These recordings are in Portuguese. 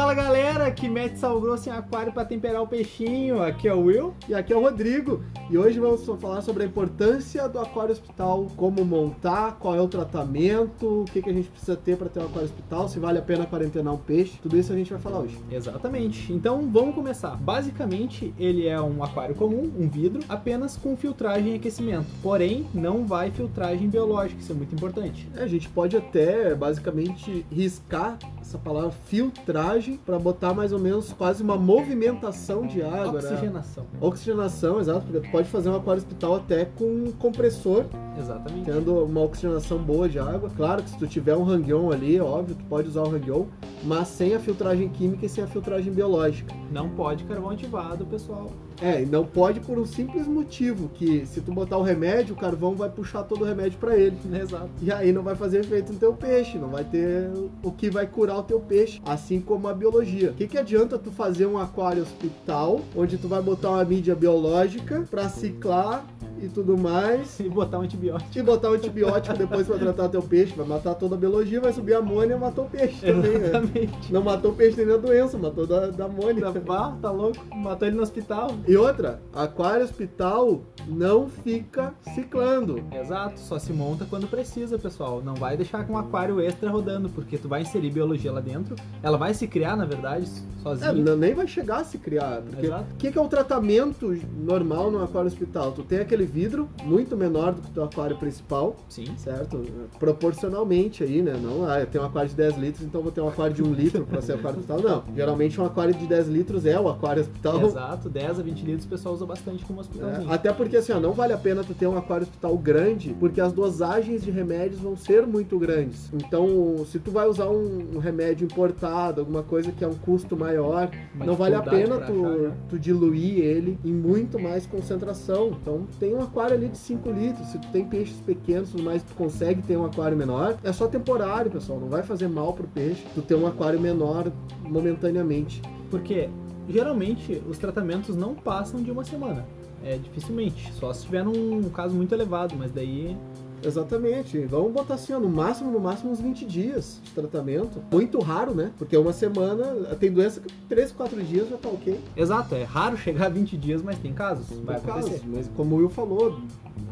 Fala galera que mete sal grosso em aquário para temperar o peixinho. Aqui é o Will. E aqui é o Rodrigo. E hoje vamos falar sobre a importância do aquário hospital, como montar, qual é o tratamento, o que, que a gente precisa ter para ter um aquário hospital, se vale a pena quarentenar um peixe. Tudo isso a gente vai falar hoje. Exatamente. Então vamos começar. Basicamente, ele é um aquário comum, um vidro, apenas com filtragem e aquecimento. Porém, não vai filtragem biológica, isso é muito importante. É, a gente pode até basicamente riscar essa palavra filtragem para botar mais ou menos quase uma movimentação de água. Né? Oxigenação. Né? Oxigenação, exato, porque tu pode fazer um aquário hospital até com um compressor. Exatamente. Tendo uma oxigenação boa de água. Claro que se tu tiver um hang-on ali, óbvio que pode usar o hang-on, mas sem a filtragem química e sem a filtragem biológica. Não pode carvão ativado, pessoal. É, não pode por um simples motivo, que se tu botar o remédio, o carvão vai puxar todo o remédio para ele. Exato. E aí não vai fazer efeito no teu peixe, não vai ter o que vai curar o teu peixe, assim como a biologia. O que, que adianta tu fazer um aquário hospital, onde tu vai botar uma mídia biológica para ciclar e tudo mais. E botar um antibiótico. E botar um antibiótico depois pra tratar teu peixe. Vai matar toda a biologia, vai subir a amônia e matou o peixe também, né? Exatamente. Não matou o peixe nem da doença, matou da, da amônia. Ah, tá louco? Matou ele no hospital. E outra, aquário hospital não fica ciclando. Exato, só se monta quando precisa, pessoal. Não vai deixar com um aquário extra rodando, porque tu vai inserir biologia lá dentro. Ela vai se criar, na verdade, sozinha. É, nem vai chegar a se criar. Porque o que, que é o tratamento normal no aquário hospital? Tu tem aquele vidro muito menor do que o teu aquário principal. Sim. Certo? Proporcionalmente aí, né? Não, ah, eu tenho um aquário de 10 litros, então vou ter um aquário de 1 litro para ser aquário hospital. Não. Geralmente um aquário de 10 litros é o aquário hospital. Exato, 10 a 20 litros o pessoal usa bastante como hospitalzinho. É, até porque assim, ó, não vale a pena tu ter um aquário hospital grande, porque as dosagens de remédios vão ser muito grandes. Então, se tu vai usar um, um remédio importado, alguma coisa que é um custo maior, Uma não vale a pena tu, achar, né? tu diluir ele em muito mais concentração. Então, tem um aquário ali de 5 litros. Se tu tem peixes pequenos, mas tu consegue ter um aquário menor, é só temporário, pessoal. Não vai fazer mal pro peixe tu ter um aquário menor momentaneamente. Porque geralmente os tratamentos não passam de uma semana. É dificilmente, só se tiver num caso muito elevado, mas daí Exatamente. Vamos botar assim, ó, no máximo, no máximo uns 20 dias de tratamento. Muito raro, né? Porque uma semana, tem doença que 3, 4 dias já tá ok. Exato, é raro chegar a 20 dias, mas tem casos. Vai acontecer. Casos, mas como o Will falou,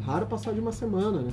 raro passar de uma semana, né?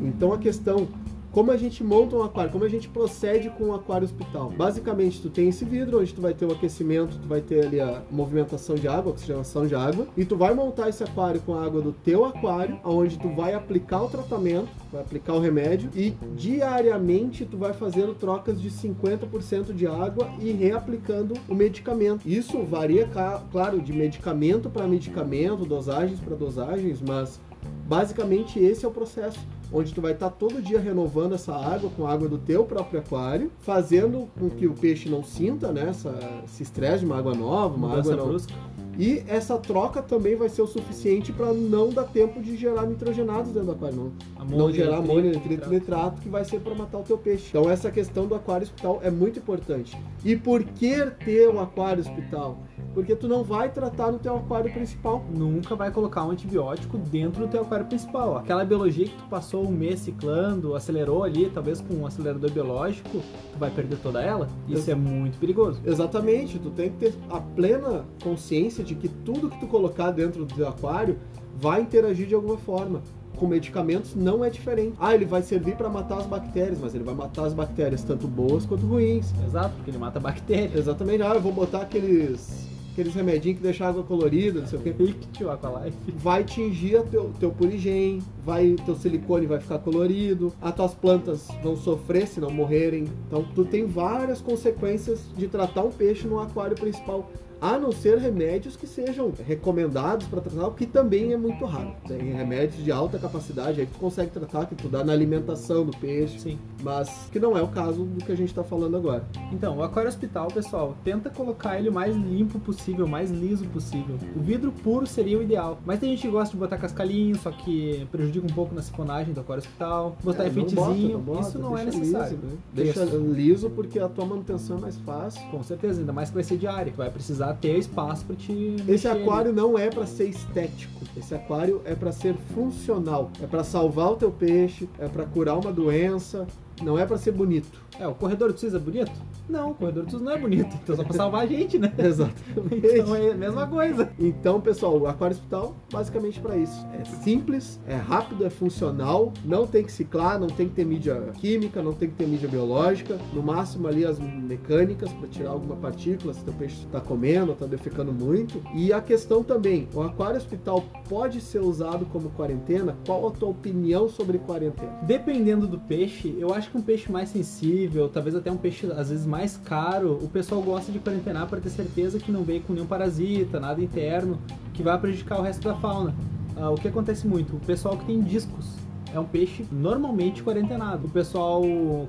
Então a questão como a gente monta um aquário, como a gente procede com um aquário hospital. Basicamente, tu tem esse vidro onde tu vai ter o aquecimento, tu vai ter ali a movimentação de água, a oxigenação de água, e tu vai montar esse aquário com a água do teu aquário, onde tu vai aplicar o tratamento, vai aplicar o remédio e diariamente tu vai fazendo trocas de 50% de água e reaplicando o medicamento. Isso varia, claro, de medicamento para medicamento, dosagens para dosagens, mas basicamente esse é o processo onde tu vai estar tá todo dia renovando essa água com a água do teu próprio aquário, fazendo com que o peixe não sinta né, essa, esse estresse de uma água nova, uma Mudança água não... brusca. E essa troca também vai ser o suficiente para não dar tempo de gerar nitrogenados dentro do aquário, não, amônia, não gerar amônia, nitrito, nitrato, que vai ser para matar o teu peixe. Então essa questão do aquário hospital é muito importante. E por que ter um aquário hospital? Porque tu não vai tratar no teu aquário principal. Nunca vai colocar um antibiótico dentro do teu aquário principal. Aquela biologia que tu passou um mês ciclando, acelerou ali, talvez com um acelerador biológico, tu vai perder toda ela. Isso é muito perigoso. Exatamente. Tu tem que ter a plena consciência de que tudo que tu colocar dentro do aquário vai interagir de alguma forma com medicamentos não é diferente. Ah, ele vai servir para matar as bactérias, mas ele vai matar as bactérias tanto boas quanto ruins. Exato, porque ele mata bactérias. Exatamente. Ah, eu vou botar aqueles aqueles remedinhos que deixam a água colorida, não sei o que. Ictio Aqualife. Vai tingir teu, teu purigem, vai, teu silicone vai ficar colorido, as tuas plantas vão sofrer se não morrerem. Então tu tem várias consequências de tratar um peixe no aquário principal a não ser remédios que sejam recomendados para tratar, o que também é muito raro. Tem remédios de alta capacidade aí que tu consegue tratar, que tu dá na alimentação do peixe, Sim. mas que não é o caso do que a gente está falando agora. Então, o aquário hospital, pessoal, tenta colocar ele o mais limpo possível, o mais liso possível. O vidro puro seria o ideal, mas tem gente que gosta de botar cascalhinho, só que prejudica um pouco na sifonagem do aquário hospital, botar é, isso não é necessário. Liso, né? Deixa liso porque a tua manutenção é mais fácil. Com certeza, ainda mais que vai ser diário, que vai precisar ter espaço para te. Esse aquário ali. não é para ser estético. Esse aquário é para ser funcional. É para salvar o teu peixe, é para curar uma doença, não é para ser bonito. É, o corredor do SUS é bonito? Não, o corredor do SUS não é bonito. Então é só pra salvar a gente, né? Exatamente. Então é a mesma coisa. Então, pessoal, o Aquário Hospital, basicamente para isso. É simples, é rápido, é funcional, não tem que ciclar, não tem que ter mídia química, não tem que ter mídia biológica. No máximo ali as mecânicas para tirar alguma partícula, se o peixe está comendo, está defecando muito. E a questão também, o Aquário Hospital pode ser usado como quarentena? Qual a tua opinião sobre quarentena? Dependendo do peixe, eu acho que um peixe mais sensível, talvez até um peixe às vezes mais caro, o pessoal gosta de quarentenar para ter certeza que não veio com nenhum parasita, nada interno, que vai prejudicar o resto da fauna. Ah, o que acontece muito? O pessoal que tem discos é um peixe normalmente quarentenado. O pessoal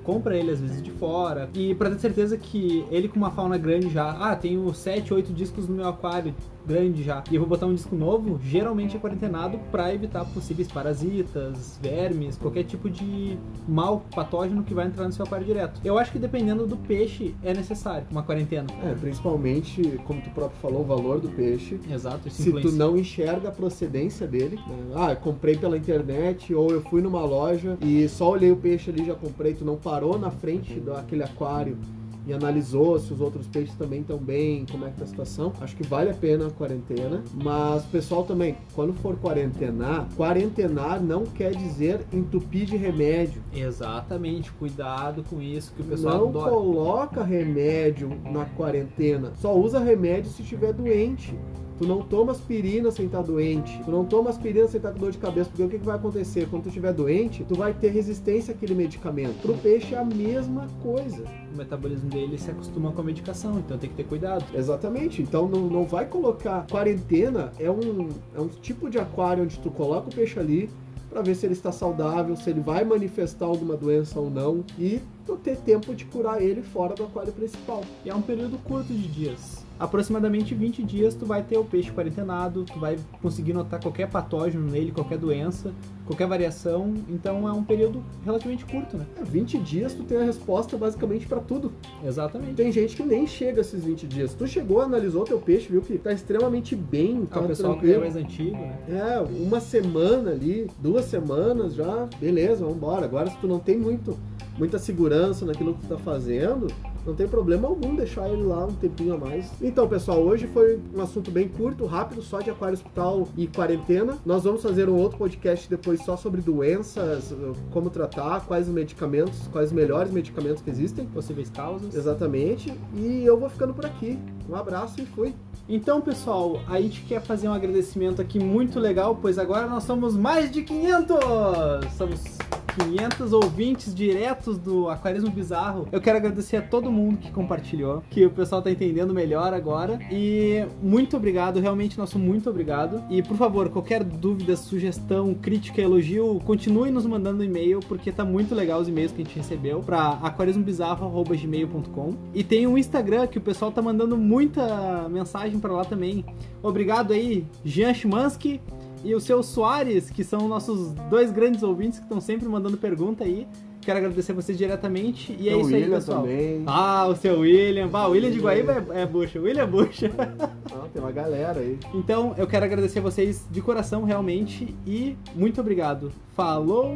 compra ele às vezes de fora e para ter certeza que ele com uma fauna grande já, ah, tenho 7, 8 discos no meu aquário, grande já, e eu vou botar um disco novo, geralmente é quarentenado para evitar possíveis parasitas, vermes, qualquer tipo de mal patógeno que vai entrar no seu aquário direto. Eu acho que dependendo do peixe é necessário uma quarentena. É, principalmente, como tu próprio falou, o valor do peixe. Exato, isso Se influencia. tu não enxerga a procedência dele, né? ah, eu comprei pela internet ou eu fui numa loja e só olhei o peixe ali, já comprei, tu não parou na frente daquele aquário e analisou se os outros peixes também estão bem, como é que tá a situação. Acho que vale a pena a quarentena, mas pessoal também, quando for quarentenar, quarentenar não quer dizer entupir de remédio. Exatamente, cuidado com isso que o pessoal Não adora. coloca remédio na quarentena. Só usa remédio se estiver doente. Tu não toma aspirina sem estar doente. Tu não toma aspirina sem estar com dor de cabeça, porque o que, que vai acontecer? Quando tu estiver doente, tu vai ter resistência àquele medicamento. Pro peixe é a mesma coisa. O metabolismo dele se acostuma com a medicação, então tem que ter cuidado. Exatamente. Então não, não vai colocar. Quarentena é um, é um tipo de aquário onde tu coloca o peixe ali para ver se ele está saudável, se ele vai manifestar alguma doença ou não e tu ter tempo de curar ele fora do aquário principal. E é um período curto de dias. Aproximadamente 20 dias tu vai ter o peixe quarentenado, tu vai conseguir notar qualquer patógeno nele, qualquer doença, qualquer variação, então é um período relativamente curto, né? É, 20 dias tu tem a resposta basicamente para tudo. Exatamente. Tem gente que nem chega esses 20 dias. Tu chegou, analisou teu peixe, viu que tá extremamente bem, Ah, tá o pessoal que é tranquilo. mais antigo, né? É, uma semana ali, duas semanas já, beleza, vamos embora. Agora se tu não tem muito, muita segurança naquilo que tu tá fazendo, não tem problema algum deixar ele lá um tempinho a mais. Então, pessoal, hoje foi um assunto bem curto, rápido, só de aquário hospital e quarentena. Nós vamos fazer um outro podcast depois só sobre doenças, como tratar, quais os medicamentos, quais os melhores medicamentos que existem. Possíveis causas. Exatamente. E eu vou ficando por aqui. Um abraço e fui. Então, pessoal, a gente quer fazer um agradecimento aqui muito legal, pois agora nós somos mais de 500! Somos 500 ouvintes diretos do Aquarismo Bizarro. Eu quero agradecer a todo mundo que compartilhou, que o pessoal tá entendendo melhor agora. E muito obrigado, realmente nosso muito obrigado. E por favor, qualquer dúvida, sugestão, crítica, elogio, continue nos mandando e-mail, porque tá muito legal os e-mails que a gente recebeu para aquarismobizarro.gmail.com. E tem um Instagram que o pessoal tá mandando muita mensagem para lá também. Obrigado aí, Jean Chimansky e o seu Soares, que são nossos dois grandes ouvintes que estão sempre mandando pergunta aí. Quero agradecer vocês diretamente. E é Seu isso aí, William pessoal. também. Ah, o seu William. Ah, o William de Guaíba é, é bucha. William é bucha. Ah, tem uma galera aí. Então, eu quero agradecer vocês de coração, realmente. E muito obrigado. Falou!